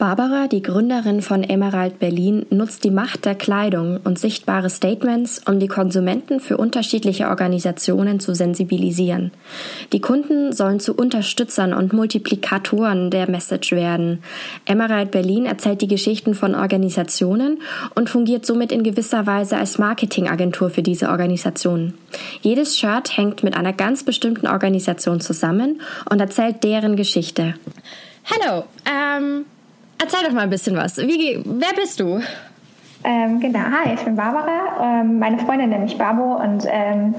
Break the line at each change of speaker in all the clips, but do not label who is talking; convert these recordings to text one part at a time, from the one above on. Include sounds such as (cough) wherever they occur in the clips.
Barbara, die Gründerin von Emerald Berlin, nutzt die Macht der Kleidung und sichtbare Statements, um die Konsumenten für unterschiedliche Organisationen zu sensibilisieren. Die Kunden sollen zu Unterstützern und Multiplikatoren der Message werden. Emerald Berlin erzählt die Geschichten von Organisationen und fungiert somit in gewisser Weise als Marketingagentur für diese Organisationen. Jedes Shirt hängt mit einer ganz bestimmten Organisation zusammen und erzählt deren Geschichte. Hallo, ähm, Erzähl doch mal ein bisschen was. Wie, wer bist du?
Ähm, genau, hi, ich bin Barbara. Ähm, meine Freundin nennt mich Babo und ähm,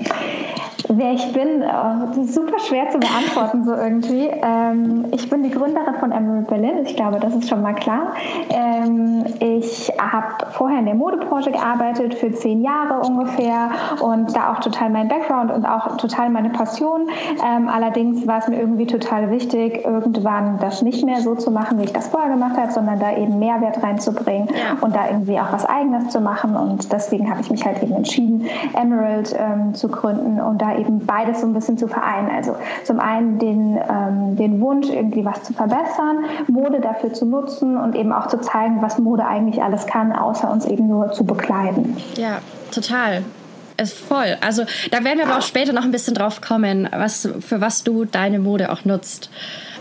wer ich bin, oh, super schwer zu beantworten so irgendwie. Ähm, ich bin die Gründerin von Emerald Berlin. Ich glaube, das ist schon mal klar. Ähm, ich habe vorher in der Modebranche gearbeitet für zehn Jahre ungefähr und da auch total mein Background und auch total meine Passion. Ähm, allerdings war es mir irgendwie total wichtig, irgendwann das nicht mehr so zu machen, wie ich das vorher gemacht habe, sondern da eben Mehrwert reinzubringen und da irgendwie auch was Eigenes zu machen. Und deswegen habe ich mich halt eben entschieden, Emerald ähm, zu gründen und da eben beides so ein bisschen zu vereinen. Also zum einen den, ähm, den Wunsch, irgendwie was zu verbessern, Mode dafür zu nutzen und eben auch zu zeigen, was Mode eigentlich alles kann, außer uns eben nur zu bekleiden.
Ja, total ist voll. Also da werden wir aber auch später noch ein bisschen drauf kommen, was, für was du deine Mode auch nutzt.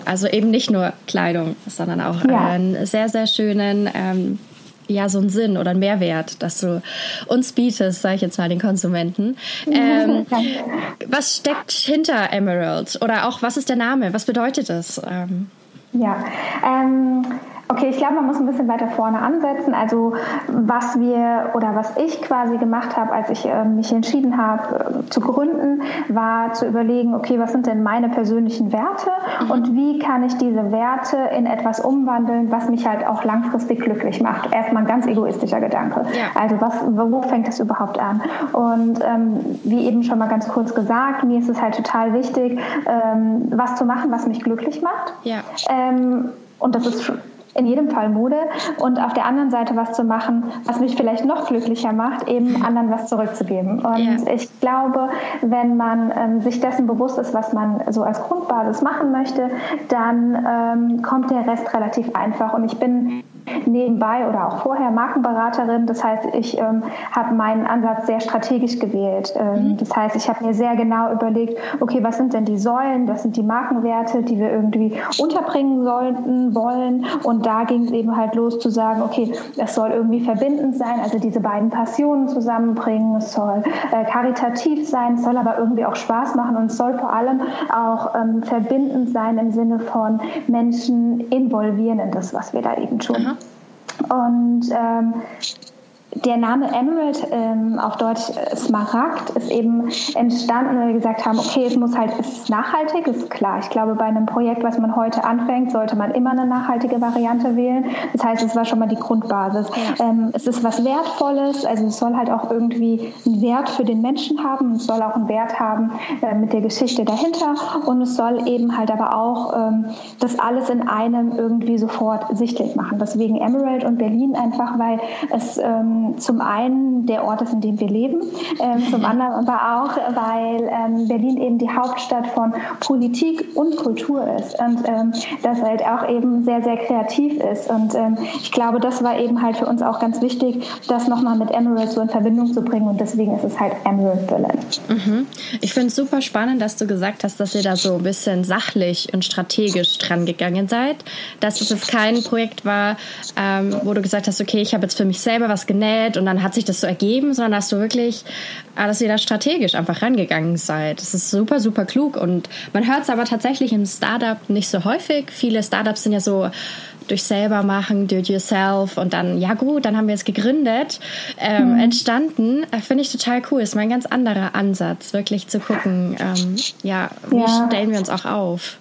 Also eben nicht nur Kleidung, sondern auch ja. einen sehr, sehr schönen ähm, ja so einen Sinn oder einen Mehrwert, dass du uns bietest, sage ich jetzt mal den Konsumenten. Ähm, (laughs) was steckt hinter Emerald oder auch was ist der Name? Was bedeutet das? Ähm,
ja, ähm, Okay, ich glaube, man muss ein bisschen weiter vorne ansetzen. Also was wir oder was ich quasi gemacht habe, als ich äh, mich entschieden habe äh, zu gründen, war zu überlegen, okay, was sind denn meine persönlichen Werte mhm. und wie kann ich diese Werte in etwas umwandeln, was mich halt auch langfristig glücklich macht. Erstmal ein ganz egoistischer Gedanke. Ja. Also was, wo fängt das überhaupt an? Und ähm, wie eben schon mal ganz kurz gesagt, mir ist es halt total wichtig, ähm, was zu machen, was mich glücklich macht. Ja. Ähm, und das ist in jedem Fall Mode und auf der anderen Seite was zu machen, was mich vielleicht noch glücklicher macht, eben anderen was zurückzugeben. Und yeah. ich glaube, wenn man ähm, sich dessen bewusst ist, was man so als Grundbasis machen möchte, dann ähm, kommt der Rest relativ einfach. Und ich bin nebenbei oder auch vorher Markenberaterin. Das heißt, ich ähm, habe meinen Ansatz sehr strategisch gewählt. Ähm, mhm. Das heißt, ich habe mir sehr genau überlegt, okay, was sind denn die Säulen, was sind die Markenwerte, die wir irgendwie unterbringen sollten, wollen. Und da ging es eben halt los zu sagen, okay, es soll irgendwie verbindend sein, also diese beiden Passionen zusammenbringen. Es soll äh, karitativ sein, es soll aber irgendwie auch Spaß machen und es soll vor allem auch ähm, verbindend sein im Sinne von Menschen involvieren in das, was wir da eben tun. Aha. Und ähm, der Name Emerald, ähm, auf Deutsch äh, Smaragd, ist eben entstanden, weil wir gesagt haben, okay, es muss halt, es ist nachhaltig, ist klar. Ich glaube, bei einem Projekt, was man heute anfängt, sollte man immer eine nachhaltige Variante wählen. Das heißt, es war schon mal die Grundbasis. Ähm, es ist was Wertvolles, also es soll halt auch irgendwie einen Wert für den Menschen haben, es soll auch einen Wert haben äh, mit der Geschichte dahinter und es soll eben halt aber auch ähm, das alles in einem irgendwie sofort sichtlich machen. Deswegen Emerald und Berlin einfach, weil es ähm, zum einen der Ort ist, in dem wir leben, ähm, zum anderen aber auch, weil ähm, Berlin eben die Hauptstadt von Politik und Kultur ist und ähm, das halt auch eben sehr, sehr kreativ ist. Und ähm, ich glaube, das war eben halt für uns auch ganz wichtig, das nochmal mit Emerald so in Verbindung zu bringen und deswegen ist es halt Emerald Berlin.
Mhm. Ich finde es super spannend, dass du gesagt hast, dass ihr da so ein bisschen sachlich und strategisch dran gegangen seid, dass es jetzt kein Projekt war, ähm, wo du gesagt hast, okay, ich habe jetzt für mich selber was genäht Internet und dann hat sich das so ergeben, sondern dass du wirklich, äh, dass ihr da strategisch einfach rangegangen seid. Das ist super, super klug und man hört es aber tatsächlich im Startup nicht so häufig. Viele Startups sind ja so durch selber machen, do it yourself und dann, ja gut, dann haben wir es gegründet, ähm, mhm. entstanden. Äh, finde ich total cool. Ist mal ein ganz anderer Ansatz, wirklich zu gucken, ähm, ja, wie ja. stellen wir uns auch auf.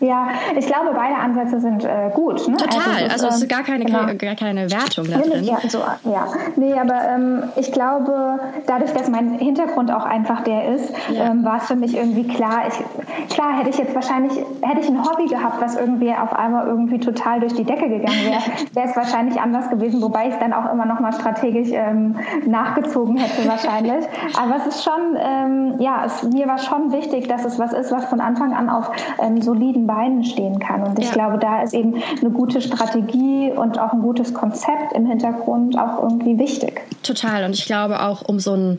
Ja, ich glaube, beide Ansätze sind äh, gut.
Ne? Total, also, also es ist ähm, gar keine, genau. gar keine Wertung da drin.
Ja, so, ja. nee, aber ähm, ich glaube, dadurch, dass mein Hintergrund auch einfach der ist, ja. ähm, war es für mich irgendwie klar. Ich, klar, hätte ich jetzt wahrscheinlich, hätte ich ein Hobby gehabt, was irgendwie auf einmal irgendwie total durch die Decke gegangen wäre, (laughs) wäre es wahrscheinlich anders gewesen, wobei ich es dann auch immer noch mal strategisch ähm, nachgezogen hätte wahrscheinlich. (laughs) aber es ist schon, ähm, ja, es, mir war schon wichtig, dass es was ist, was von Anfang an auf ähm, soliden Beinen stehen kann. Und ich ja. glaube, da ist eben eine gute Strategie und auch ein gutes Konzept im Hintergrund auch irgendwie wichtig.
Total. Und ich glaube auch, um so ein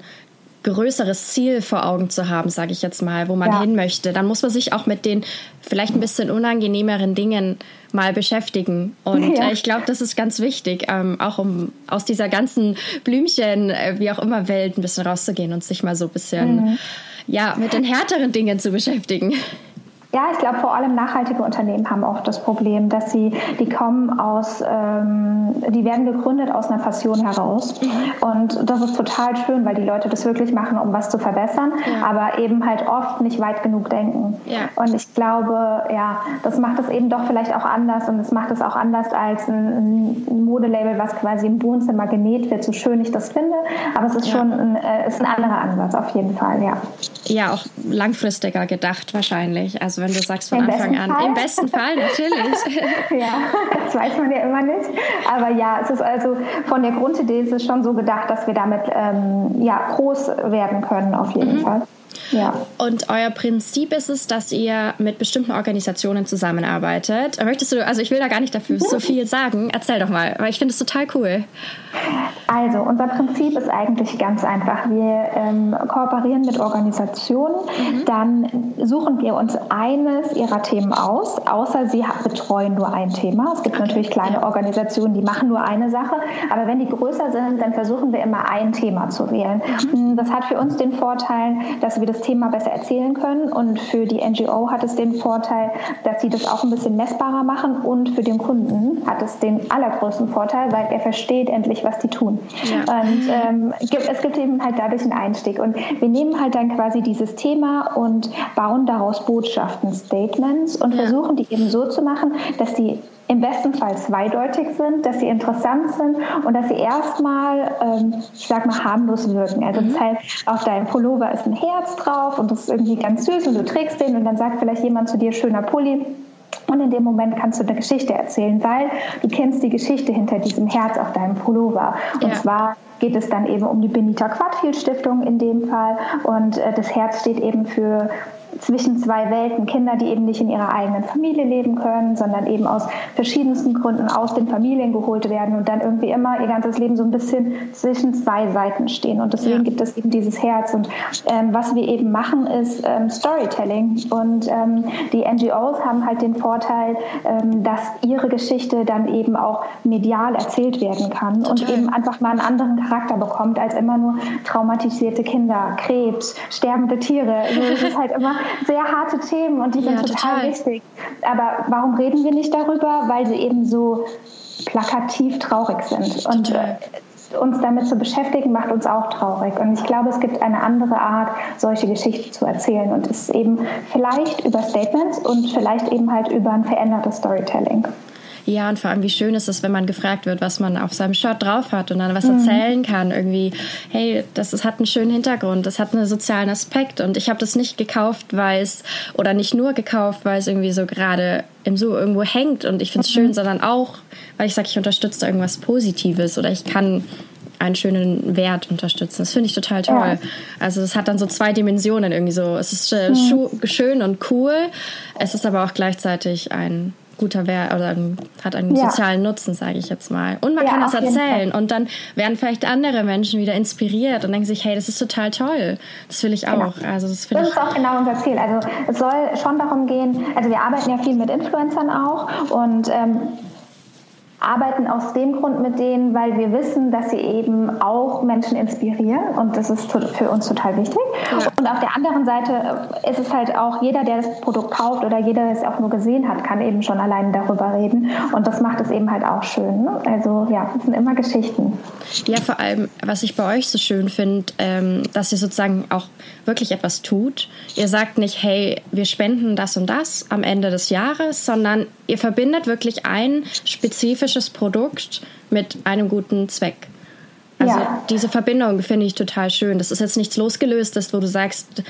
größeres Ziel vor Augen zu haben, sage ich jetzt mal, wo man ja. hin möchte, dann muss man sich auch mit den vielleicht ein bisschen unangenehmeren Dingen mal beschäftigen. Und (laughs) ja. äh, ich glaube, das ist ganz wichtig, ähm, auch um aus dieser ganzen Blümchen, äh, wie auch immer Welt ein bisschen rauszugehen und sich mal so ein bisschen mhm. ja mit den härteren Dingen zu beschäftigen.
Ja, ich glaube, vor allem nachhaltige Unternehmen haben oft das Problem, dass sie, die kommen aus, ähm, die werden gegründet aus einer Passion heraus. Mhm. Und das ist total schön, weil die Leute das wirklich machen, um was zu verbessern, ja. aber eben halt oft nicht weit genug denken. Ja. Und ich glaube, ja, das macht es eben doch vielleicht auch anders und es macht es auch anders als ein, ein Modelabel, was quasi im Wohnzimmer genäht wird, so schön ich das finde. Aber es ist ja. schon ein, äh, ist ein anderer Ansatz, auf jeden Fall, ja.
Ja, auch langfristiger gedacht wahrscheinlich. Also wenn du sagst von Im Anfang an. Fall. Im besten Fall, natürlich. (laughs)
ja, das weiß man ja immer nicht. Aber ja, es ist also von der Grundidee ist es schon so gedacht, dass wir damit ähm, ja, groß werden können, auf jeden mhm. Fall. Ja.
Und euer Prinzip ist es, dass ihr mit bestimmten Organisationen zusammenarbeitet. Möchtest du, also ich will da gar nicht dafür so viel sagen. Erzähl doch mal, weil ich finde es total cool.
Also, unser Prinzip ist eigentlich ganz einfach. Wir ähm, kooperieren mit Organisationen, mhm. dann suchen wir uns eines ihrer Themen aus, außer sie betreuen nur ein Thema. Es gibt natürlich kleine Organisationen, die machen nur eine Sache, aber wenn die größer sind, dann versuchen wir immer ein Thema zu wählen. Mhm. Das hat für uns den Vorteil, dass wir das Thema besser erzählen können und für die NGO hat es den Vorteil, dass sie das auch ein bisschen messbarer machen und für den Kunden hat es den allergrößten Vorteil, weil er versteht endlich, was die tun. Ja. Und ähm, es gibt eben halt dadurch einen Einstieg und wir nehmen halt dann quasi dieses Thema und bauen daraus Botschaften, Statements und ja. versuchen die eben so zu machen, dass die im besten Fall zweideutig sind, dass sie interessant sind und dass sie erstmal, ähm, ich sag mal, harmlos wirken. Also das mhm. heißt, auf deinem Pullover ist ein Herz drauf und das ist irgendwie ganz süß und du trägst den und dann sagt vielleicht jemand zu dir, schöner Pulli. Und in dem Moment kannst du eine Geschichte erzählen, weil du kennst die Geschichte hinter diesem Herz auf deinem Pullover. Und ja. zwar geht es dann eben um die Benita Quadfield Stiftung in dem Fall. Und äh, das Herz steht eben für zwischen zwei Welten. Kinder, die eben nicht in ihrer eigenen Familie leben können, sondern eben aus verschiedensten Gründen aus den Familien geholt werden und dann irgendwie immer ihr ganzes Leben so ein bisschen zwischen zwei Seiten stehen. Und deswegen ja. gibt es eben dieses Herz. Und ähm, was wir eben machen, ist ähm, Storytelling. Und ähm, die NGOs haben halt den Vorteil, ähm, dass ihre Geschichte dann eben auch medial erzählt werden kann Total. und eben einfach mal einen anderen Charakter bekommt als immer nur traumatisierte Kinder, Krebs, sterbende Tiere. Also es ist halt immer sehr harte Themen und die sind ja, total, total wichtig. Aber warum reden wir nicht darüber? Weil sie eben so plakativ traurig sind. Und total äh, uns damit zu beschäftigen, macht uns auch traurig. Und ich glaube, es gibt eine andere Art, solche Geschichten zu erzählen. Und es ist eben vielleicht über Statements und vielleicht eben halt über ein verändertes Storytelling.
Ja, und vor allem, wie schön ist es, wenn man gefragt wird, was man auf seinem Shirt drauf hat und dann was mhm. erzählen kann. Irgendwie, hey, das, das hat einen schönen Hintergrund, das hat einen sozialen Aspekt. Und ich habe das nicht gekauft, weil es, oder nicht nur gekauft, weil es irgendwie so gerade im So irgendwo hängt und ich finde es mhm. schön, sondern auch, weil ich sage, ich unterstütze irgendwas Positives oder ich kann einen schönen Wert unterstützen. Das finde ich total toll. Ja. Also es hat dann so zwei Dimensionen irgendwie so. Es ist äh, mhm. schön und cool. Es ist aber auch gleichzeitig ein guter Wert oder hat einen ja. sozialen Nutzen, sage ich jetzt mal. Und man ja, kann das erzählen und dann werden vielleicht andere Menschen wieder inspiriert und denken sich, hey, das ist total toll. Das will ich genau. auch.
Genau.
Also das,
das ist auch genau unser Ziel. Also es soll schon darum gehen, also wir arbeiten ja viel mit Influencern auch und ähm, arbeiten aus dem Grund mit denen, weil wir wissen, dass sie eben auch Menschen inspirieren und das ist für uns total wichtig. Und auf der anderen Seite äh, ist es halt auch, jeder, der das Produkt kauft oder jeder, der es auch nur gesehen hat, kann eben schon alleine darüber reden. Und das macht es eben halt auch schön. Ne? Also ja, es sind immer Geschichten.
Ja, vor allem, was ich bei euch so schön finde, ähm, dass ihr sozusagen auch wirklich etwas tut. Ihr sagt nicht, hey, wir spenden das und das am Ende des Jahres, sondern ihr verbindet wirklich ein spezifisches Produkt mit einem guten Zweck. Also ja. diese Verbindung finde ich total schön. Das ist jetzt nichts losgelöstes, wo du sagst,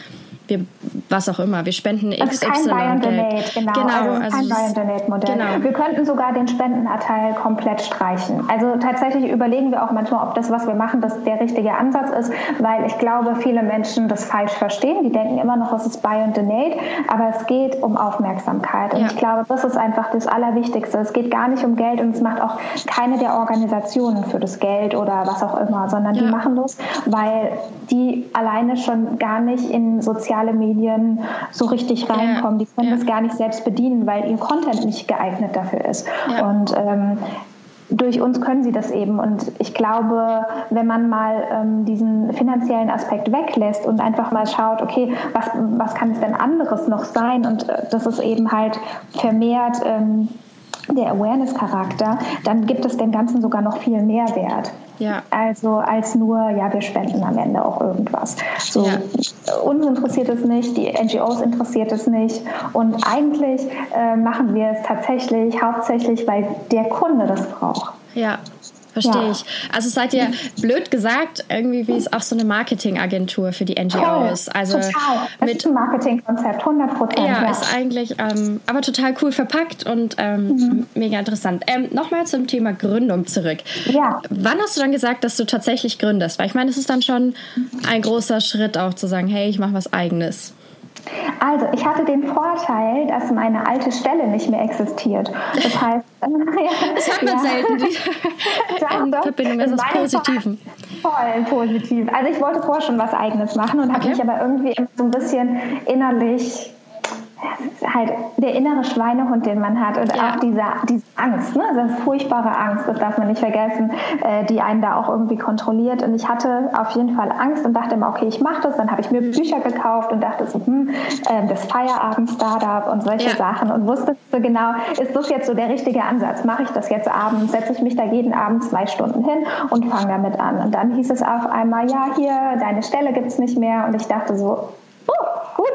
wir, was auch immer, wir spenden XY
also kein Buy Donate, genau. genau also, also kein Buy and Donate Modell. Genau. Wir könnten sogar den Spendenanteil komplett streichen. Also tatsächlich überlegen wir auch manchmal, ob das, was wir machen, das der richtige Ansatz ist, weil ich glaube, viele Menschen das falsch verstehen. Die denken immer noch, es ist Buy and Donate, aber es geht um Aufmerksamkeit. Und ja. ich glaube, das ist einfach das Allerwichtigste. Es geht gar nicht um Geld und es macht auch keine der Organisationen für das Geld oder was auch immer, sondern ja. die machen das, weil die alleine schon gar nicht in sozialen soziale Medien so richtig reinkommen. Ja. Die können ja. das gar nicht selbst bedienen, weil ihr Content nicht geeignet dafür ist. Ja. Und ähm, durch uns können sie das eben. Und ich glaube, wenn man mal ähm, diesen finanziellen Aspekt weglässt und einfach mal schaut, okay, was, was kann es denn anderes noch sein? Und äh, das ist eben halt vermehrt ähm, der Awareness-Charakter, dann gibt es dem Ganzen sogar noch viel mehr Wert. Ja. Also als nur, ja, wir spenden am Ende auch irgendwas. So, ja. Uns interessiert es nicht, die NGOs interessiert es nicht. Und eigentlich äh, machen wir es tatsächlich hauptsächlich, weil der Kunde das braucht.
Ja, Verstehe ja. ich. Also seid ihr blöd gesagt irgendwie wie ist auch so eine Marketingagentur für die NGOs.
Toll, also total. Das mit, ist ein Marketingkonzept, 100 Prozent.
Ja, ja, ist eigentlich ähm, aber total cool verpackt und ähm, mhm. mega interessant. Ähm, Nochmal zum Thema Gründung zurück. Ja. Wann hast du dann gesagt, dass du tatsächlich gründest? Weil ich meine, es ist dann schon ein großer Schritt auch zu sagen, hey, ich mache was eigenes.
Also, ich hatte den Vorteil, dass meine alte Stelle nicht mehr existiert. Das (laughs) heißt, (laughs)
ja, das hört man ja. selten. Die (laughs) Verbindung ist aus Positiven.
Voll positiv. Also ich wollte vorher schon was Eigenes machen und okay. habe mich aber irgendwie so ein bisschen innerlich halt der innere Schweinehund, den man hat und ja. auch diese, diese Angst, ne? diese furchtbare Angst, das darf man nicht vergessen, äh, die einen da auch irgendwie kontrolliert. Und ich hatte auf jeden Fall Angst und dachte immer, okay, ich mache das. Dann habe ich mir Bücher gekauft und dachte so, hm, äh, das Feierabend-Startup und solche ja. Sachen und wusste so genau, ist das jetzt so der richtige Ansatz? Mache ich das jetzt abends? Setze ich mich da jeden Abend zwei Stunden hin und fange damit an? Und dann hieß es auf einmal, ja, hier, deine Stelle gibt es nicht mehr. Und ich dachte so, oh, gut,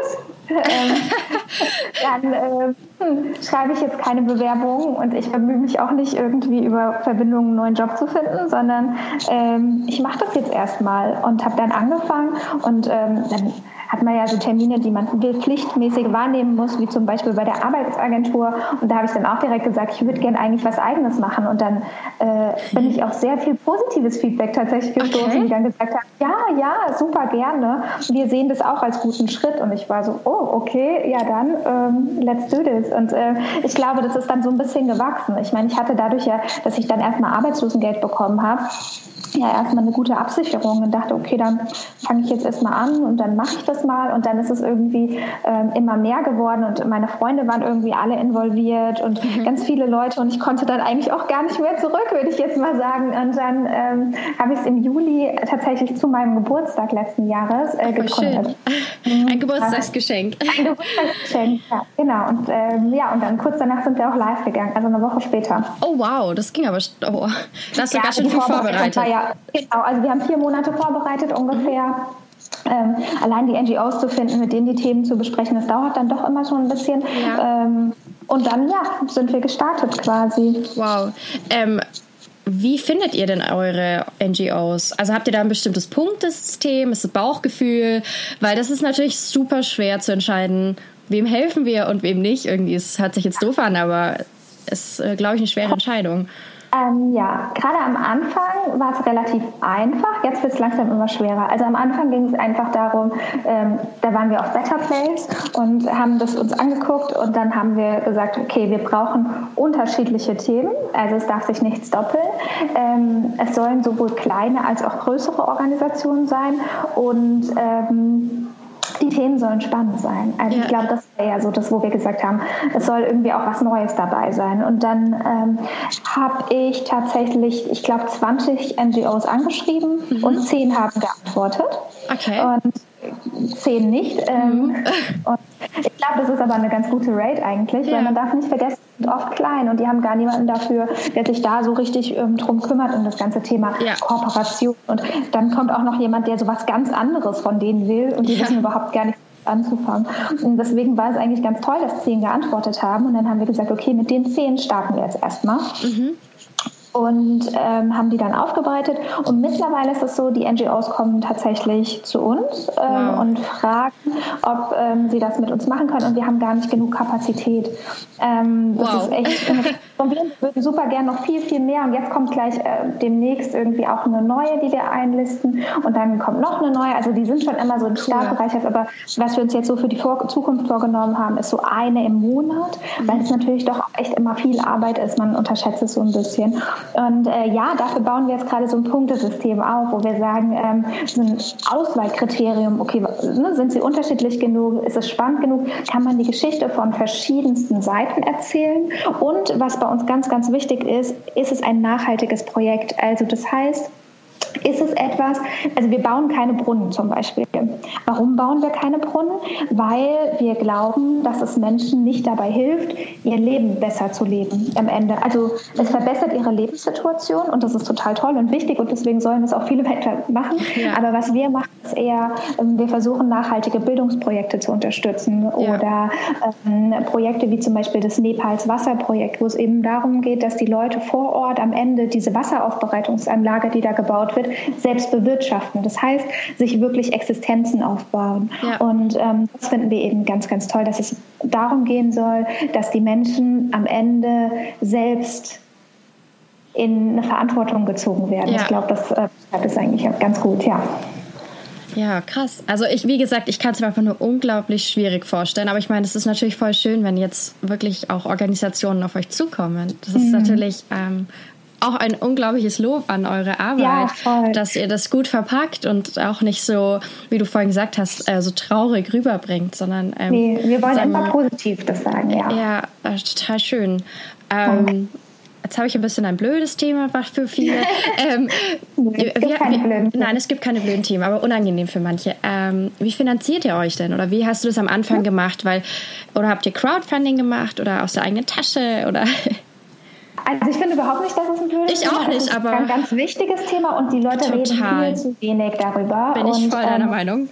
(laughs) dann äh, hm, schreibe ich jetzt keine Bewerbung und ich bemühe mich auch nicht irgendwie über Verbindungen einen neuen Job zu finden, sondern ähm, ich mache das jetzt erstmal und habe dann angefangen und ähm, dann hat man ja so Termine, die man pflichtmäßig wahrnehmen muss, wie zum Beispiel bei der Arbeitsagentur. Und da habe ich dann auch direkt gesagt, ich würde gerne eigentlich was Eigenes machen. Und dann äh, bin ich auf sehr viel positives Feedback tatsächlich gestoßen, okay. die dann gesagt haben, ja, ja, super gerne. Wir sehen das auch als guten Schritt. Und ich war so, oh, okay, ja dann, ähm, let's do this. Und äh, ich glaube, das ist dann so ein bisschen gewachsen. Ich meine, ich hatte dadurch ja, dass ich dann erstmal Arbeitslosengeld bekommen habe, ja erstmal eine gute Absicherung und dachte, okay, dann fange ich jetzt erstmal an und dann mache ich das mal und dann ist es irgendwie ähm, immer mehr geworden und meine Freunde waren irgendwie alle involviert und mhm. ganz viele Leute und ich konnte dann eigentlich auch gar nicht mehr zurück, würde ich jetzt mal sagen. Und dann ähm, habe ich es im Juli tatsächlich zu meinem Geburtstag letzten Jahres äh, gegründet. (laughs)
Mhm. Ein Geburtstagsgeschenk. (laughs) Ein Geburtstagsgeschenk,
ja, genau. Und ähm, ja, und dann kurz danach sind wir auch live gegangen, also eine Woche später.
Oh wow, das ging aber, oh, da hast du ja, ganz schön viel vorbereitet.
Ja, genau. Also wir haben vier Monate vorbereitet ungefähr. Ähm, allein die NGOs zu finden, mit denen die Themen zu besprechen, das dauert dann doch immer schon ein bisschen. Ja. Ähm, und dann, ja, sind wir gestartet quasi.
Wow. Ähm, wie findet ihr denn eure NGOs? Also habt ihr da ein bestimmtes Punktesystem? Ist es Bauchgefühl? Weil das ist natürlich super schwer zu entscheiden, wem helfen wir und wem nicht. Irgendwie, es hört sich jetzt doof an, aber es ist, äh, glaube ich, eine schwere Entscheidung.
Ähm, ja, gerade am Anfang war es relativ einfach, jetzt wird es langsam immer schwerer. Also am Anfang ging es einfach darum, ähm, da waren wir auf Better Place und haben das uns angeguckt und dann haben wir gesagt, okay, wir brauchen unterschiedliche Themen, also es darf sich nichts doppeln. Ähm, es sollen sowohl kleine als auch größere Organisationen sein und ähm, die Themen sollen spannend sein. Also ja. ich glaube, das wäre ja so das, wo wir gesagt haben, es soll irgendwie auch was Neues dabei sein. Und dann ähm, habe ich tatsächlich, ich glaube, 20 NGOs angeschrieben mhm. und 10 haben geantwortet. Okay. Und zehn nicht. Ähm, mhm. (laughs) und ich glaube, das ist aber eine ganz gute Rate eigentlich, ja. weil man darf nicht vergessen, sind oft klein und die haben gar niemanden dafür, der sich da so richtig ähm, drum kümmert um das ganze Thema ja. Kooperation. Und dann kommt auch noch jemand, der so was ganz anderes von denen will und die ja. wissen überhaupt gar nicht anzufangen. Und deswegen war es eigentlich ganz toll, dass zehn geantwortet haben. Und dann haben wir gesagt, okay, mit den zehn starten wir jetzt erstmal. Mhm und ähm, haben die dann aufgebreitet. Und mittlerweile ist es so, die NGOs kommen tatsächlich zu uns ähm, wow. und fragen, ob ähm, sie das mit uns machen können. Und wir haben gar nicht genug Kapazität. Ähm, das wow. ist echt. (laughs) Und wir würden super gerne noch viel, viel mehr. Und jetzt kommt gleich äh, demnächst irgendwie auch eine neue, die wir einlisten. Und dann kommt noch eine neue. Also die sind schon immer so im Startbereich. Aber was wir uns jetzt so für die Vor Zukunft vorgenommen haben, ist so eine im Monat, weil es natürlich doch echt immer viel Arbeit ist. Man unterschätzt es so ein bisschen. Und äh, ja, dafür bauen wir jetzt gerade so ein Punktesystem auf, wo wir sagen, ähm, so ein Auswahlkriterium, okay, ne, sind sie unterschiedlich genug, ist es spannend genug, kann man die Geschichte von verschiedensten Seiten erzählen? Und was bei uns ganz, ganz wichtig ist, ist es ein nachhaltiges Projekt. Also das heißt, ist es etwas, also wir bauen keine Brunnen zum Beispiel. Warum bauen wir keine Brunnen? Weil wir glauben, dass es Menschen nicht dabei hilft, ihr Leben besser zu leben am Ende. Also es verbessert ihre Lebenssituation und das ist total toll und wichtig und deswegen sollen es auch viele (laughs) weiter machen. Ja. Aber was wir machen, ist eher, ähm, wir versuchen nachhaltige Bildungsprojekte zu unterstützen ja. oder ähm, Projekte wie zum Beispiel das Nepals Wasserprojekt, wo es eben darum geht, dass die Leute vor Ort am Ende diese Wasseraufbereitungsanlage, die da gebaut wird, selbst bewirtschaften. Das heißt, sich wirklich Existenzen aufbauen. Ja. Und ähm, das finden wir eben ganz, ganz toll, dass es darum gehen soll, dass die Menschen am Ende selbst in eine Verantwortung gezogen werden. Ja. Ich glaube, das äh, ist eigentlich ganz gut, ja.
Ja, krass. Also ich, wie gesagt, ich kann es mir einfach nur unglaublich schwierig vorstellen. Aber ich meine, es ist natürlich voll schön, wenn jetzt wirklich auch Organisationen auf euch zukommen. Das ist mhm. natürlich ähm, auch ein unglaubliches Lob an eure Arbeit, ja, dass ihr das gut verpackt und auch nicht so, wie du vorhin gesagt hast, äh, so traurig rüberbringt, sondern
ähm, nee, wir wollen immer positiv das sagen, ja.
Ja, äh, total schön. Ähm, Jetzt habe ich ein bisschen ein blödes Thema für viele. (laughs) ähm,
es wir, wir,
nein, es gibt keine blöden Themen, aber unangenehm für manche. Ähm, wie finanziert ihr euch denn? Oder wie hast du das am Anfang ja. gemacht? Weil, oder habt ihr Crowdfunding gemacht oder aus der eigenen Tasche? Oder (laughs)
Also ich finde überhaupt nicht, dass es ein blödes
ich auch nicht, aber
ist ein ganz wichtiges Thema und die Leute total. reden viel zu wenig darüber.
Bin ich voll deiner ähm, Meinung.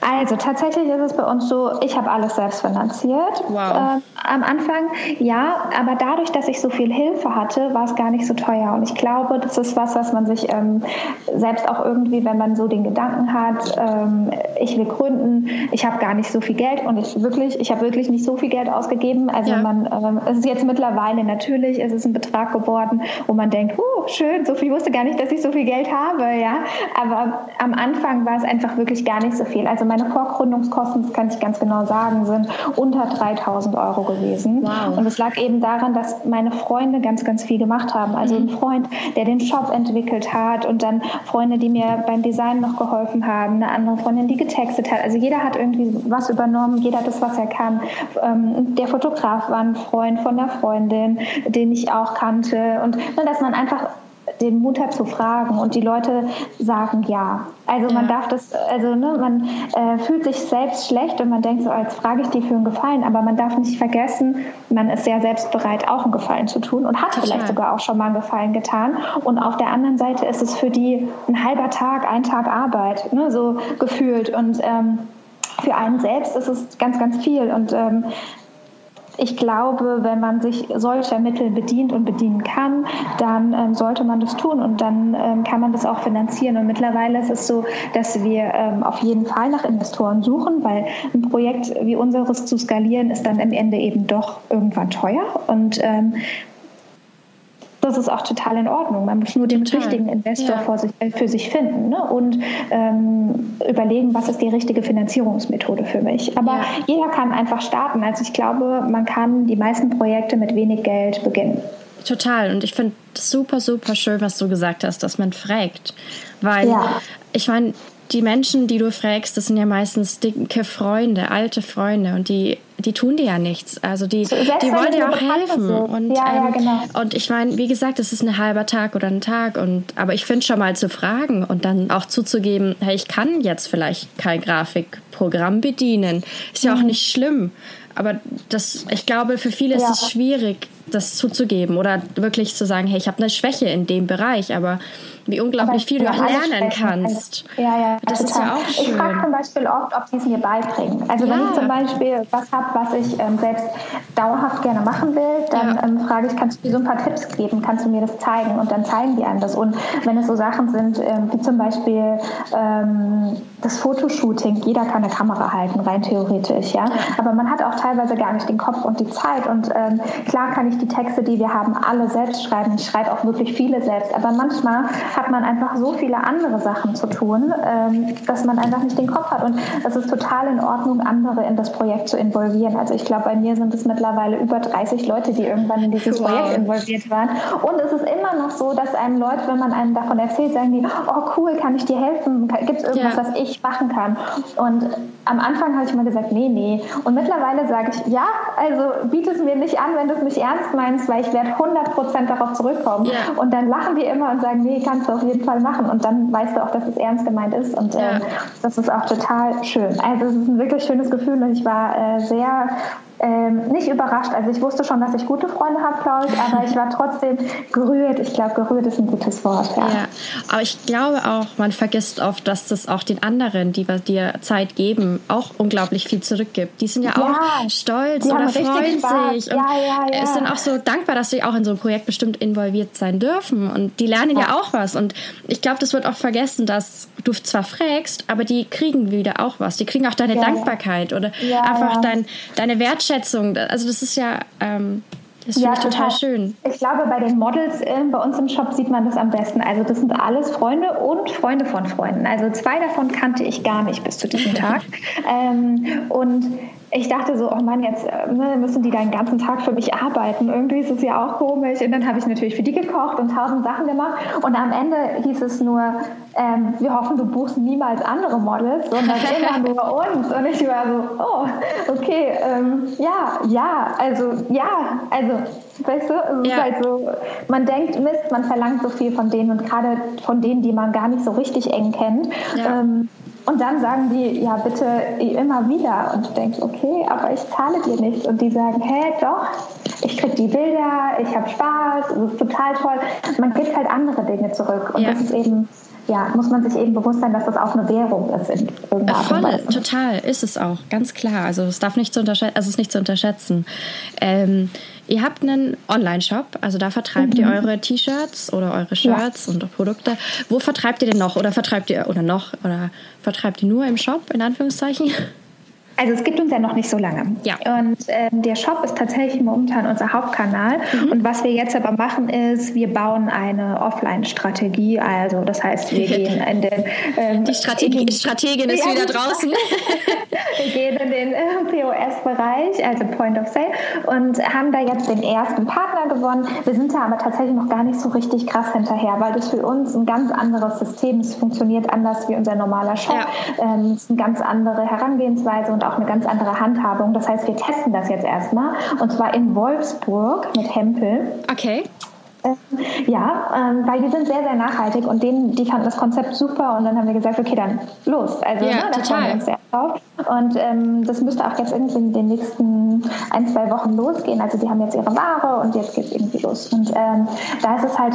Also tatsächlich ist es bei uns so, ich habe alles selbst finanziert. Wow. Äh, am Anfang, ja, aber dadurch, dass ich so viel Hilfe hatte, war es gar nicht so teuer. Und ich glaube, das ist was, was man sich ähm, selbst auch irgendwie, wenn man so den Gedanken hat, ähm, ich will gründen, ich habe gar nicht so viel Geld und ich wirklich, ich habe wirklich nicht so viel Geld ausgegeben. Also ja. man, ähm, es ist jetzt mittlerweile natürlich, ist es ein Betrag geworden, wo man denkt, uh, schön, so viel, ich wusste gar nicht, dass ich so viel Geld habe, ja. Aber am Anfang war es einfach wirklich gar nicht so viel. Also meine Vorgründungskosten, das kann ich ganz genau sagen, sind unter 3000 Euro gewesen. Wow. Und es lag eben daran, dass meine Freunde ganz, ganz viel gemacht haben. Also ein mhm. Freund, der den Shop entwickelt hat und dann Freunde, die mir beim Design noch geholfen haben, eine andere Freundin, die getextet hat. Also jeder hat irgendwie was übernommen, jeder hat das, was er kann. Ähm, der Fotograf war ein Freund von der Freundin, den ich auch kannte. Und dass man einfach den Mut hat zu fragen und die Leute sagen ja. Also man darf das, also ne, man äh, fühlt sich selbst schlecht und man denkt so, als frage ich die für einen Gefallen, aber man darf nicht vergessen, man ist sehr selbst bereit, auch einen Gefallen zu tun und hat Total. vielleicht sogar auch schon mal einen Gefallen getan. Und auf der anderen Seite ist es für die ein halber Tag, ein Tag Arbeit, ne, so gefühlt. Und ähm, für einen selbst ist es ganz, ganz viel. Und ähm, ich glaube, wenn man sich solcher Mittel bedient und bedienen kann, dann ähm, sollte man das tun und dann ähm, kann man das auch finanzieren. Und mittlerweile ist es so, dass wir ähm, auf jeden Fall nach Investoren suchen, weil ein Projekt wie unseres zu skalieren ist dann am Ende eben doch irgendwann teuer. Und ähm, das ist auch total in Ordnung. Man muss nur den total. richtigen Investor ja. sich, äh, für sich finden ne? und ähm, überlegen, was ist die richtige Finanzierungsmethode für mich. Aber ja. jeder kann einfach starten. Also ich glaube, man kann die meisten Projekte mit wenig Geld beginnen.
Total. Und ich finde super, super schön, was du gesagt hast, dass man fragt. Weil ja. ich meine, die Menschen, die du fragst, das sind ja meistens dicke Freunde, alte Freunde und die, die tun dir ja nichts. Also die, die wollen dir auch helfen. Und, ja, ähm, ja, genau. und ich meine, wie gesagt, es ist ein halber Tag oder ein Tag. Und, aber ich finde schon mal zu fragen und dann auch zuzugeben, hey, ich kann jetzt vielleicht kein Grafikprogramm bedienen. Ist ja mhm. auch nicht schlimm. Aber das, ich glaube, für viele ja. ist es schwierig, das zuzugeben oder wirklich zu sagen, hey, ich habe eine Schwäche in dem Bereich, aber wie unglaublich viel du auch lernen kannst.
Ja, ja, das total. ist ja auch schön. Ich frage zum Beispiel oft, ob sie es mir beibringen. Also ja. wenn ich zum Beispiel was habe, was ich ähm, selbst dauerhaft gerne machen will, dann ja. ähm, frage ich, kannst du mir so ein paar Tipps geben? Kannst du mir das zeigen? Und dann zeigen die einem das. Und wenn es so Sachen sind, ähm, wie zum Beispiel ähm, das Fotoshooting, jeder kann eine Kamera halten, rein theoretisch, ja. Aber man hat auch teilweise gar nicht den Kopf und die Zeit. Und ähm, klar kann ich die Texte, die wir haben, alle selbst schreiben. Ich schreibe auch wirklich viele selbst. Aber manchmal hat man einfach so viele andere Sachen zu tun, ähm, dass man einfach nicht den Kopf hat. Und es ist total in Ordnung, andere in das Projekt zu involvieren. Also ich glaube, bei mir sind es mittlerweile über 30 Leute, die irgendwann in dieses wow. Projekt involviert waren. Und es ist immer noch so, dass einem Leute, wenn man einem davon erzählt, sagen die, oh cool, kann ich dir helfen? Gibt es irgendwas, ja. was ich machen kann? Und am Anfang habe ich mal gesagt, nee, nee. Und mittlerweile sage ich, ja, also biete es mir nicht an, wenn du es nicht ernst meinst, weil ich werde 100% darauf zurückkommen. Ja. Und dann lachen die immer und sagen, nee, kannst du auf jeden Fall machen. Und dann weißt du auch, dass es ernst gemeint ist. Und ja. äh, das ist auch total schön. Also es ist ein wirklich schönes Gefühl und ich war äh, sehr ähm, nicht überrascht. Also ich wusste schon, dass ich gute Freunde habe, glaube ich, aber ich war trotzdem gerührt. Ich glaube, gerührt ist ein gutes Wort. Ja. ja,
aber ich glaube auch, man vergisst oft, dass das auch den anderen, die dir Zeit geben, auch unglaublich viel zurückgibt. Die sind ja, ja auch stolz oder freuen sich und ja, sind auch so dankbar, dass sie auch in so ein Projekt bestimmt involviert sein dürfen. Und die lernen ja, auch was. Und ich glaube, das wird auch vergessen, dass du zwar fragst, aber die kriegen wieder auch was. Die kriegen auch deine Dankbarkeit oder einfach dein, deine Wertschätzung Wertschätzung. Also das ist ja, ähm, das ja, total, total, schön.
Ich glaube, bei den Models äh, bei uns im Shop sieht man das am besten. Also das sind alles Freunde und Freunde von Freunden. Also zwei davon kannte ich gar nicht bis zu diesem Tag. (laughs) ähm, und ich dachte so, oh Mann, jetzt äh, ne, müssen die den ganzen Tag für mich arbeiten. Irgendwie ist es ja auch komisch. Und dann habe ich natürlich für die gekocht und tausend Sachen gemacht. Und am Ende hieß es nur, ähm, wir hoffen, du buchst niemals andere Models, sondern (laughs) immer nur uns. Und ich war so, oh, okay, ähm, ja, ja, also ja, also weißt du, es ja. ist halt so, man denkt, Mist, man verlangt so viel von denen und gerade von denen, die man gar nicht so richtig eng kennt. Ja. Ähm, und dann sagen die, ja, bitte immer wieder. Und du denkst, okay, aber ich zahle dir nichts. Und die sagen, hä, doch, ich krieg die Bilder, ich habe Spaß, es ist total toll. Man gibt halt andere Dinge zurück. Und ja. das ist eben ja, muss man sich eben bewusst sein, dass das auch eine Währung ist in
Voll, total, ist es auch, ganz klar. Also es darf nicht zu unterschätzen, also es ist nicht zu unterschätzen. Ähm, Ihr habt einen Online-Shop, also da vertreibt mhm. ihr eure T-Shirts oder eure Shirts ja. und Produkte. Wo vertreibt ihr denn noch oder vertreibt ihr oder noch oder vertreibt ihr nur im Shop in Anführungszeichen?
Also es gibt uns ja noch nicht so lange. Ja. Und ähm, der Shop ist tatsächlich momentan unser Hauptkanal. Mhm. Und was wir jetzt aber machen ist, wir bauen eine Offline-Strategie. Also das heißt, wir (laughs) gehen in den...
Ähm, Die Strategie, den, Strategin ist ja, wieder draußen. (laughs) (laughs)
wir gehen in den äh, POS-Bereich, also Point of Sale, und haben da jetzt den ersten Partner gewonnen. Wir sind da aber tatsächlich noch gar nicht so richtig krass hinterher, weil das für uns ein ganz anderes System ist. Es funktioniert anders wie unser normaler Shop. Ja. Ähm, es ist eine ganz andere Herangehensweise und auch eine ganz andere Handhabung. Das heißt, wir testen das jetzt erstmal und zwar in Wolfsburg mit Hempel.
Okay.
Ähm, ja, ähm, weil die sind sehr, sehr nachhaltig und denen, die fanden das Konzept super und dann haben wir gesagt, okay, dann los. Also ja, ne, da freuen wir uns sehr drauf. Und ähm, das müsste auch jetzt irgendwie in den nächsten ein, zwei Wochen losgehen. Also die haben jetzt ihre Ware und jetzt geht es irgendwie los. Und ähm, da ist es halt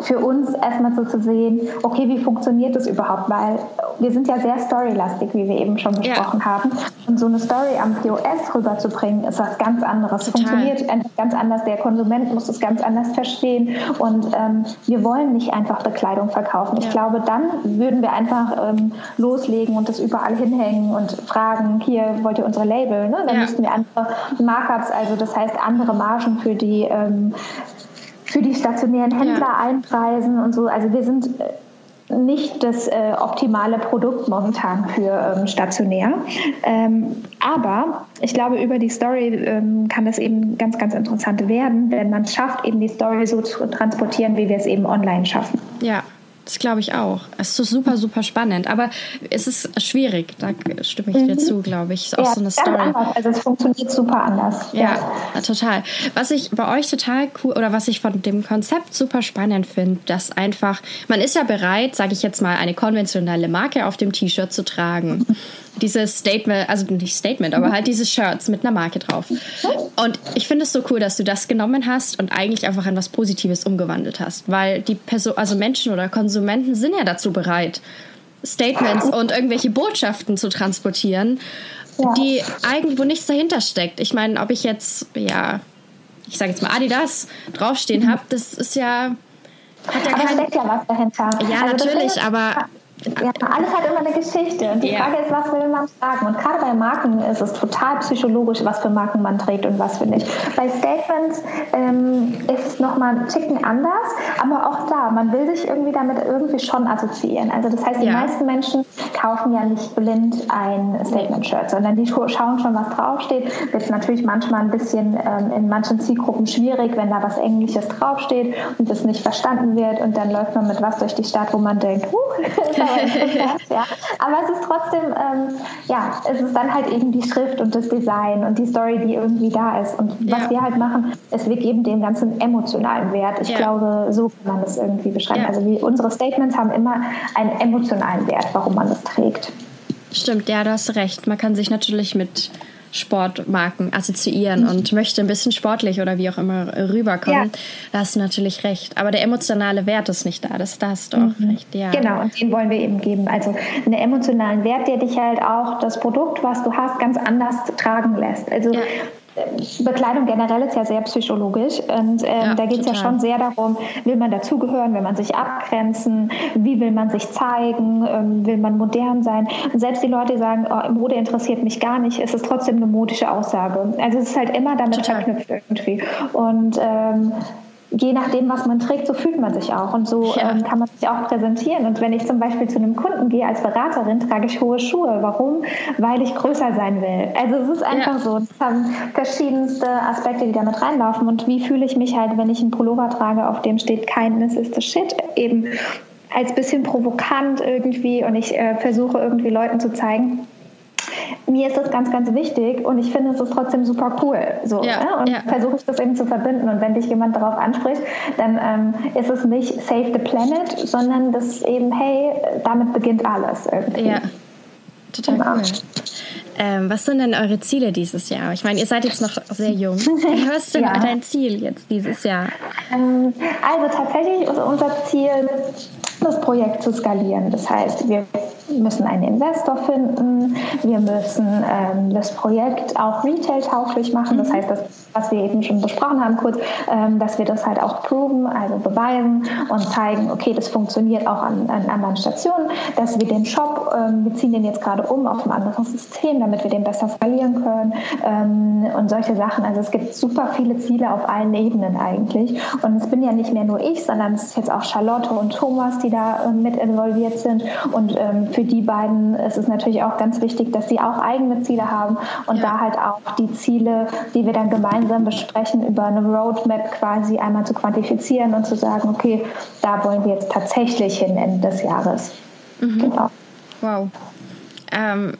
für uns erstmal so zu sehen, okay, wie funktioniert das überhaupt? Weil wir sind ja sehr storylastig, wie wir eben schon besprochen ja. haben. Und so eine Story am POS rüberzubringen, ist was ganz anderes. Total. Funktioniert ganz anders. Der Konsument muss es ganz anders verstehen. Und ähm, wir wollen nicht einfach Bekleidung verkaufen. Ja. Ich glaube, dann würden wir einfach ähm, loslegen und das überall hinhängen und fragen, hier wollt ihr unsere Label? Ne? Dann ja. müssten wir andere Markups, also das heißt andere Margen für die ähm, für die stationären Händler ja. einpreisen und so. Also wir sind äh, nicht das äh, optimale Produkt momentan für ähm, stationär. Ähm, aber ich glaube, über die Story ähm, kann das eben ganz, ganz interessant werden, wenn man es schafft, eben die Story so zu transportieren, wie wir es eben online schaffen.
Ja, Das glaube ich auch. Es ist super, super spannend. Aber es ist schwierig, da stimme ich dir mhm. zu, glaube ich. Ist auch ja, so eine Story.
Anders. Also es funktioniert super anders.
Ja, ja, total. Was ich bei euch total cool oder was ich von dem Konzept super spannend finde, dass einfach, man ist ja bereit, sage ich jetzt mal, eine konventionelle Marke auf dem T-Shirt zu tragen. Dieses Statement, also nicht Statement, aber halt diese Shirts mit einer Marke drauf. Und ich finde es so cool, dass du das genommen hast und eigentlich einfach in was Positives umgewandelt hast, weil die Person, also Menschen oder Konsumenten sind ja dazu bereit, Statements und irgendwelche Botschaften zu transportieren, ja. die eigentlich wo nichts dahinter steckt. Ich meine, ob ich jetzt, ja, ich sage jetzt mal Adidas draufstehen habe, das ist ja.
Hat ja aber kein, steckt ja was dahinter.
Ja, also natürlich, aber
ja, alles hat immer eine Geschichte. Und die ja. Frage ist, was will man sagen? Und gerade bei Marken ist es total psychologisch, was für Marken man trägt und was für nicht. Bei Statements ähm, ist es nochmal ein Ticken anders, aber auch da, man will sich irgendwie damit irgendwie schon assoziieren. Also das heißt, die ja. meisten Menschen kaufen ja nicht blind ein Statement-Shirt, sondern die schauen schon, was draufsteht. Wird natürlich manchmal ein bisschen ähm, in manchen Zielgruppen schwierig, wenn da was Englisches draufsteht und das nicht verstanden wird und dann läuft man mit was durch die Stadt, wo man denkt, huh, (laughs) (laughs) ja. Aber es ist trotzdem, ähm, ja, es ist dann halt eben die Schrift und das Design und die Story, die irgendwie da ist. Und ja. was wir halt machen, ist, wir geben dem ganzen emotionalen Wert. Ich ja. glaube, so kann man das irgendwie beschreiben. Ja. Also wie unsere Statements haben immer einen emotionalen Wert, warum man das trägt.
Stimmt, ja, du hast recht. Man kann sich natürlich mit Sportmarken assoziieren mhm. und möchte ein bisschen sportlich oder wie auch immer rüberkommen, ja. da hast du natürlich recht. Aber der emotionale Wert ist nicht da, das, da hast du auch mhm. recht, ja.
Genau, und den wollen wir eben geben. Also einen emotionalen Wert, der dich halt auch das Produkt, was du hast, ganz anders tragen lässt. Also ja. Bekleidung generell ist ja sehr psychologisch und ähm, ja, da geht es ja schon sehr darum, will man dazugehören, will man sich abgrenzen, wie will man sich zeigen, ähm, will man modern sein. Und selbst die Leute, die sagen, oh, Mode interessiert mich gar nicht, ist es trotzdem eine modische Aussage. Also es ist halt immer damit total. verknüpft irgendwie. Und ähm, je nachdem, was man trägt, so fühlt man sich auch und so ja. ähm, kann man sich auch präsentieren. Und wenn ich zum Beispiel zu einem Kunden gehe als Beraterin, trage ich hohe Schuhe. Warum? Weil ich größer sein will. Also es ist einfach ja. so. Es haben verschiedenste Aspekte, die damit reinlaufen. Und wie fühle ich mich halt, wenn ich einen Pullover trage, auf dem steht Kindness is the shit, eben als bisschen provokant irgendwie und ich äh, versuche irgendwie Leuten zu zeigen, mir ist das ganz, ganz wichtig und ich finde es ist trotzdem super cool. So, ja, ne? Und ja. versuche ich das eben zu verbinden. Und wenn dich jemand darauf anspricht, dann ähm, ist es nicht Save the Planet, sondern das eben, hey, damit beginnt alles irgendwie.
Ja, total genau. cool. Ähm, was sind denn eure Ziele dieses Jahr? Ich meine, ihr seid jetzt noch sehr jung. (laughs) Was ist denn ja. dein Ziel jetzt dieses Jahr?
Ähm, also tatsächlich ist unser Ziel, das Projekt zu skalieren. Das heißt, wir müssen einen Investor finden, wir müssen ähm, das Projekt auch retail-tauglich machen. Das mhm. heißt, das, was wir eben schon besprochen haben kurz, ähm, dass wir das halt auch proven, also beweisen und zeigen, okay, das funktioniert auch an, an anderen Stationen, dass wir den Shop, ähm, wir ziehen den jetzt gerade um auf ein anderes System, damit wir den besser skalieren können ähm, und solche Sachen. Also es gibt super viele Ziele auf allen Ebenen eigentlich. Und es bin ja nicht mehr nur ich, sondern es ist jetzt auch Charlotte und Thomas, die da äh, mit involviert sind und ähm, für die beiden ist es natürlich auch ganz wichtig, dass sie auch eigene Ziele haben und ja. da halt auch die Ziele, die wir dann gemeinsam besprechen, über eine Roadmap quasi einmal zu quantifizieren und zu sagen, okay, da wollen wir jetzt tatsächlich hin Ende des Jahres.
Mhm. Genau. Wow. Ähm,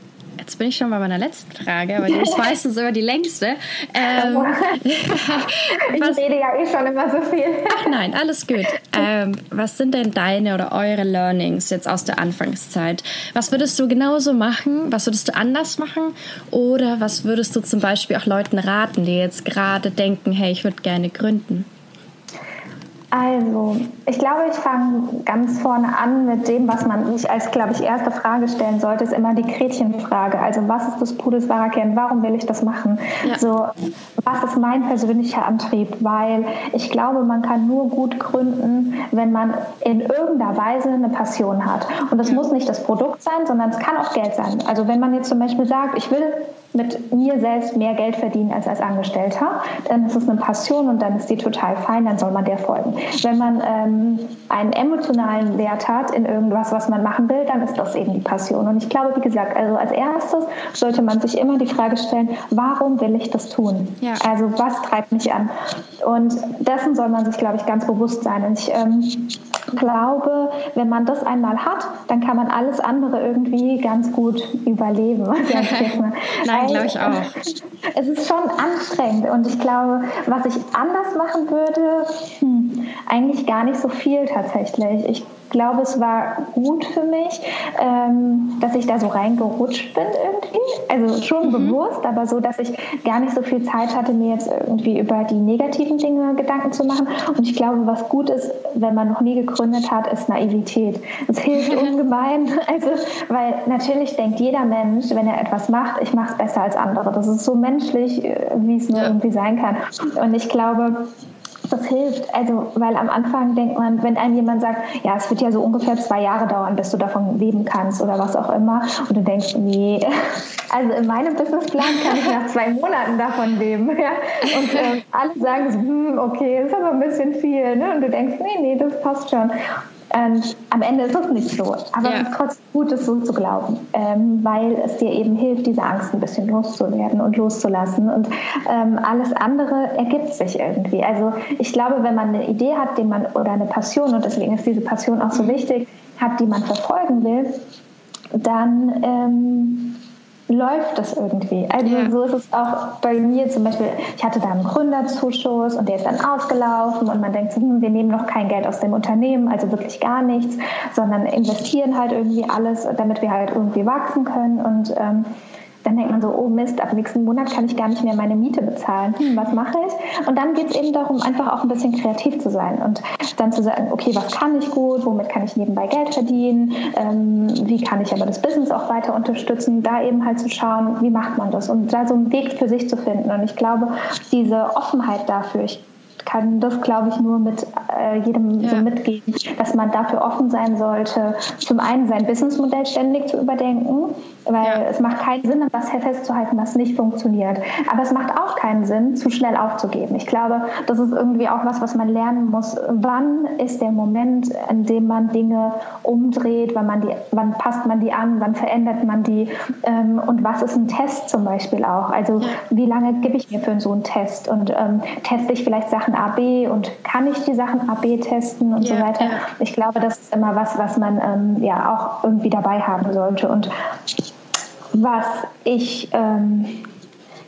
Jetzt bin ich schon bei meiner letzten Frage, aber die ist (laughs) meistens sogar die längste. Ähm, (laughs)
ich rede ja eh schon immer so viel.
Ach nein, alles gut. Ähm, was sind denn deine oder eure Learnings jetzt aus der Anfangszeit? Was würdest du genauso machen? Was würdest du anders machen? Oder was würdest du zum Beispiel auch Leuten raten, die jetzt gerade denken, hey, ich würde gerne gründen?
Also, ich glaube, ich fange ganz vorne an mit dem, was man sich als, glaube ich, erste Frage stellen sollte, ist immer die Gretchenfrage. Also, was ist das Pudels wahrer Kern? Warum will ich das machen? Ja. So, was ist mein persönlicher Antrieb? Weil ich glaube, man kann nur gut gründen, wenn man in irgendeiner Weise eine Passion hat. Und das muss nicht das Produkt sein, sondern es kann auch Geld sein. Also, wenn man jetzt zum Beispiel sagt, ich will mit mir selbst mehr Geld verdienen als als Angestellter, dann ist es eine Passion und dann ist die total fein, dann soll man der folgen. Wenn man ähm, einen emotionalen Wert hat in irgendwas, was man machen will, dann ist das eben die Passion. Und ich glaube, wie gesagt, also als erstes sollte man sich immer die Frage stellen, warum will ich das tun? Ja. Also was treibt mich an? Und dessen soll man sich, glaube ich, ganz bewusst sein. Und ich ähm, glaube, wenn man das einmal hat, dann kann man alles andere irgendwie ganz gut überleben. (laughs)
Nein, glaube ich auch. (laughs)
Es ist schon anstrengend und ich glaube, was ich anders machen würde, hm, eigentlich gar nicht so viel tatsächlich. Ich glaube, es war gut für mich, ähm, dass ich da so reingerutscht bin irgendwie. Also schon mhm. bewusst, aber so, dass ich gar nicht so viel Zeit hatte, mir jetzt irgendwie über die negativen Dinge Gedanken zu machen. Und ich glaube, was gut ist, wenn man noch nie gegründet hat, ist Naivität. Es hilft (laughs) ungemein. Also, weil natürlich denkt jeder Mensch, wenn er etwas macht, ich mache es besser als andere. Das ist so menschlich, äh, wie es nur ja. irgendwie sein kann. Und ich glaube, das hilft. Also, weil am Anfang denkt man, wenn einem jemand sagt, ja, es wird ja so ungefähr zwei Jahre dauern, bis du davon leben kannst oder was auch immer, und du denkst, nee, (laughs) also in meinem Businessplan kann ich nach zwei Monaten davon leben. (laughs) Ja? Und äh, alle sagen so, hm, okay, ist aber ein bisschen viel. Ne? Und du denkst, nee, nee, das passt schon. Und am Ende ist es nicht so. Aber ja. es ist trotzdem gut, es so zu glauben, ähm, weil es dir eben hilft, diese Angst ein bisschen loszuwerden und loszulassen. Und ähm, alles andere ergibt sich irgendwie. Also ich glaube, wenn man eine Idee hat, die man oder eine Passion, und deswegen ist diese Passion auch so mhm. wichtig, hat, die man verfolgen will, dann ähm, läuft das irgendwie. Also ja. so ist es auch bei mir zum Beispiel, ich hatte da einen Gründerzuschuss und der ist dann ausgelaufen und man denkt, so, hm, wir nehmen noch kein Geld aus dem Unternehmen, also wirklich gar nichts, sondern investieren halt irgendwie alles, damit wir halt irgendwie wachsen können und ähm, dann denkt man so, oh Mist, ab nächsten Monat kann ich gar nicht mehr meine Miete bezahlen. Hm, was mache ich? Und dann geht es eben darum, einfach auch ein bisschen kreativ zu sein und dann zu sagen, okay, was kann ich gut, womit kann ich nebenbei Geld verdienen, ähm, wie kann ich aber das Business auch weiter unterstützen, da eben halt zu schauen, wie macht man das und da so einen Weg für sich zu finden. Und ich glaube, diese Offenheit dafür, ich kann das, glaube ich, nur mit äh, jedem ja. so mitgeben, dass man dafür offen sein sollte, zum einen sein Businessmodell ständig zu überdenken, weil ja. es macht keinen Sinn, was festzuhalten, was nicht funktioniert. Aber es macht auch keinen Sinn, zu schnell aufzugeben. Ich glaube, das ist irgendwie auch was, was man lernen muss. Wann ist der Moment, in dem man Dinge umdreht, wann, man die, wann passt man die an, wann verändert man die ähm, und was ist ein Test zum Beispiel auch? Also wie lange gebe ich mir für so einen Test und ähm, teste ich vielleicht Sachen A, B und kann ich die Sachen A, B testen und ja, so weiter? Ich glaube, das ist immer was, was man ähm, ja auch irgendwie dabei haben sollte und was ich ähm,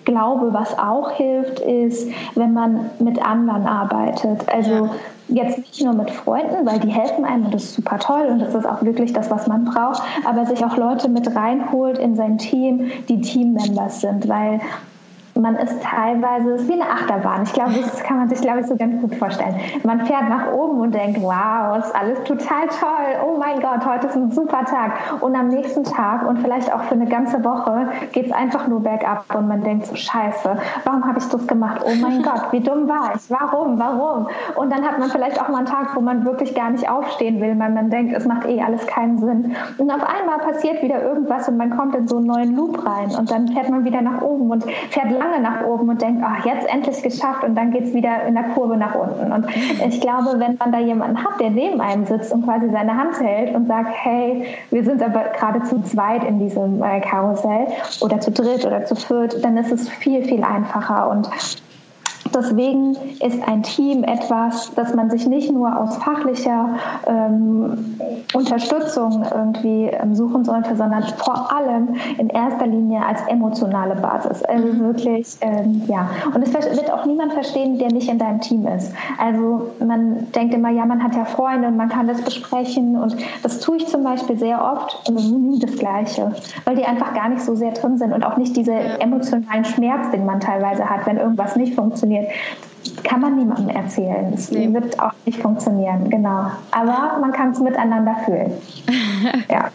glaube, was auch hilft, ist, wenn man mit anderen arbeitet. Also ja. jetzt nicht nur mit Freunden, weil die helfen einem und das ist super toll und das ist auch wirklich das, was man braucht, aber sich auch Leute mit reinholt in sein Team, die Teammembers sind, weil man ist teilweise, es ist wie eine Achterbahn. Ich glaube, das kann man sich, glaube ich, so ganz gut vorstellen. Man fährt nach oben und denkt, wow, ist alles total toll. Oh mein Gott, heute ist ein super Tag. Und am nächsten Tag und vielleicht auch für eine ganze Woche geht es einfach nur bergab und man denkt so, scheiße, warum habe ich das gemacht? Oh mein Gott, wie dumm war ich? Warum? Warum? Und dann hat man vielleicht auch mal einen Tag, wo man wirklich gar nicht aufstehen will, weil man denkt, es macht eh alles keinen Sinn. Und auf einmal passiert wieder irgendwas und man kommt in so einen neuen Loop rein und dann fährt man wieder nach oben und fährt lang lange nach oben und denkt, ach, jetzt endlich geschafft und dann geht es wieder in der Kurve nach unten. Und (laughs) ich glaube, wenn man da jemanden hat, der neben einem sitzt und quasi seine Hand hält und sagt, hey, wir sind aber gerade zu zweit in diesem äh, Karussell oder zu dritt oder zu viert, dann ist es viel, viel einfacher und Deswegen ist ein Team etwas, das man sich nicht nur aus fachlicher ähm, Unterstützung irgendwie ähm, suchen sollte, sondern vor allem in erster Linie als emotionale Basis. Also mhm. wirklich, ähm, ja. Und es wird auch niemand verstehen, der nicht in deinem Team ist. Also man denkt immer, ja, man hat ja Freunde und man kann das besprechen und das tue ich zum Beispiel sehr oft und nie das Gleiche, weil die einfach gar nicht so sehr drin sind und auch nicht diese emotionalen Schmerz, den man teilweise hat, wenn irgendwas nicht funktioniert kann man niemandem erzählen. Das nee. wird auch nicht funktionieren, genau. Aber man kann es miteinander fühlen. (laughs) ja.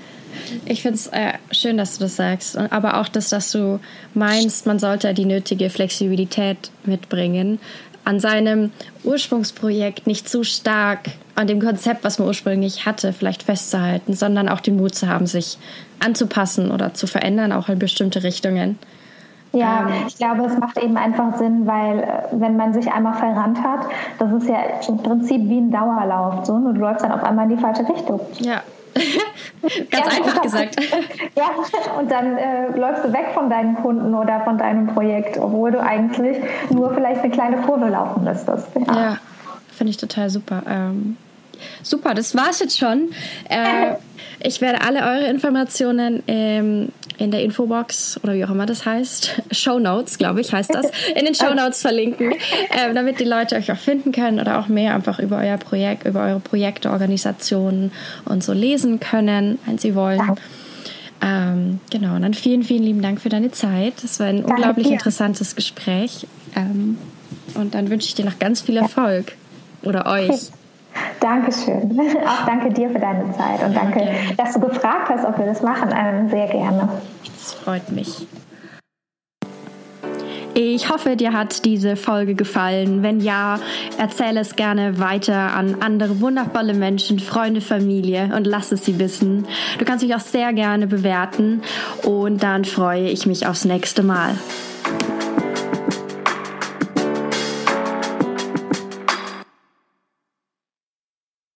Ich finde es äh, schön, dass du das sagst. Aber auch, dass, dass du meinst, man sollte die nötige Flexibilität mitbringen. An seinem Ursprungsprojekt nicht zu stark an dem Konzept, was man ursprünglich hatte, vielleicht festzuhalten, sondern auch den Mut zu haben, sich anzupassen oder zu verändern, auch in bestimmte Richtungen.
Ja, ähm, ich glaube, es macht eben einfach Sinn, weil äh, wenn man sich einmal verrannt hat, das ist ja im Prinzip wie ein Dauerlauf. So, und du läufst dann auf einmal in die falsche Richtung.
Ja. (laughs) Ganz ja, einfach gesagt. (laughs)
Ja, und dann äh, läufst du weg von deinen Kunden oder von deinem Projekt, obwohl du eigentlich nur vielleicht eine kleine Kurve laufen müsstest.
Ja, ja finde ich total super. Ähm, super, das war's jetzt schon. Äh, (laughs) ich werde alle eure Informationen ähm, in der Infobox oder wie auch immer das heißt, (laughs) Show Notes, glaube ich, heißt das, in den Show Notes verlinken, äh, damit die Leute euch auch finden können oder auch mehr einfach über euer Projekt, über eure Projekte, Organisationen und so lesen können, wenn sie wollen. Ähm, genau, und dann vielen, vielen lieben Dank für deine Zeit. Das war ein Danke unglaublich dir. interessantes Gespräch. Ähm, und dann wünsche ich dir noch ganz viel Erfolg. Oder euch. (laughs)
Dankeschön. Auch danke dir für deine Zeit und danke, okay. dass du gefragt hast, ob wir das machen. Ähm, sehr gerne.
Das freut mich. Ich hoffe, dir hat diese Folge gefallen. Wenn ja, erzähle es gerne weiter an andere wundervolle Menschen, Freunde, Familie und lass es sie wissen. Du kannst mich auch sehr gerne bewerten und dann freue ich mich aufs nächste Mal.